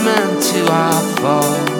monument to our fall.